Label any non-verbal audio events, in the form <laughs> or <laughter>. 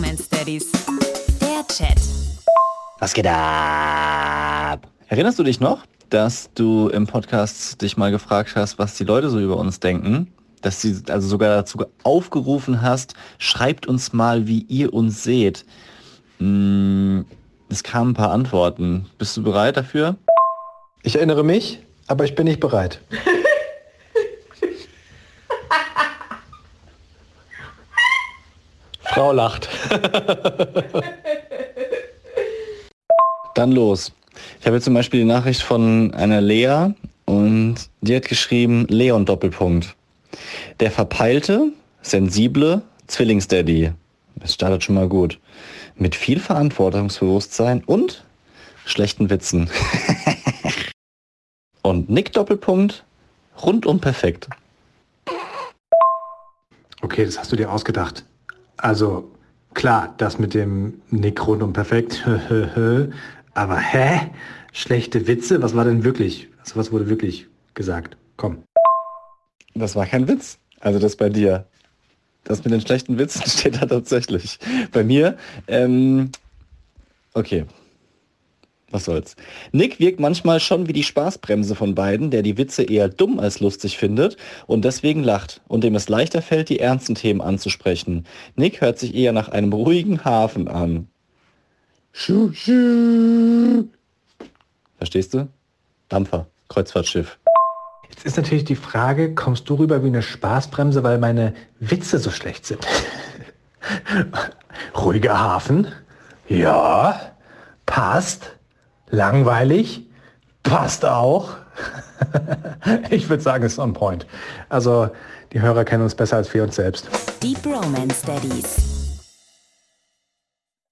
Bromance Daddies. Der Chat. Was geht ab? Erinnerst du dich noch, dass du im Podcast dich mal gefragt hast, was die Leute so über uns denken? Dass du also sogar dazu aufgerufen hast, schreibt uns mal, wie ihr uns seht. Hm, es kamen ein paar Antworten. Bist du bereit dafür? Ich erinnere mich, aber ich bin nicht bereit. <laughs> Frau lacht. Dann los. Ich habe jetzt zum Beispiel die Nachricht von einer Lea und die hat geschrieben, Leon Doppelpunkt. Der verpeilte, sensible Zwillingsdaddy. Das startet schon mal gut. Mit viel Verantwortungsbewusstsein und schlechten Witzen. <laughs> und Nick Doppelpunkt, rundum perfekt. Okay, das hast du dir ausgedacht. Also klar, das mit dem Nick rundum perfekt. Aber hä? Schlechte Witze? Was war denn wirklich? Also was wurde wirklich gesagt? Komm. Das war kein Witz. Also das bei dir. Das mit den schlechten Witzen <laughs> steht da tatsächlich. Bei mir, ähm, okay. Was soll's. Nick wirkt manchmal schon wie die Spaßbremse von beiden, der die Witze eher dumm als lustig findet und deswegen lacht und dem es leichter fällt, die ernsten Themen anzusprechen. Nick hört sich eher nach einem ruhigen Hafen an. Schuh, schuh. Verstehst du? Dampfer, Kreuzfahrtschiff. Jetzt ist natürlich die Frage, kommst du rüber wie eine Spaßbremse, weil meine Witze so schlecht sind? <laughs> Ruhiger Hafen? Ja, passt. Langweilig? Passt auch. <laughs> ich würde sagen, es ist on point. Also die Hörer kennen uns besser als wir uns selbst. Die Bromance Daddies.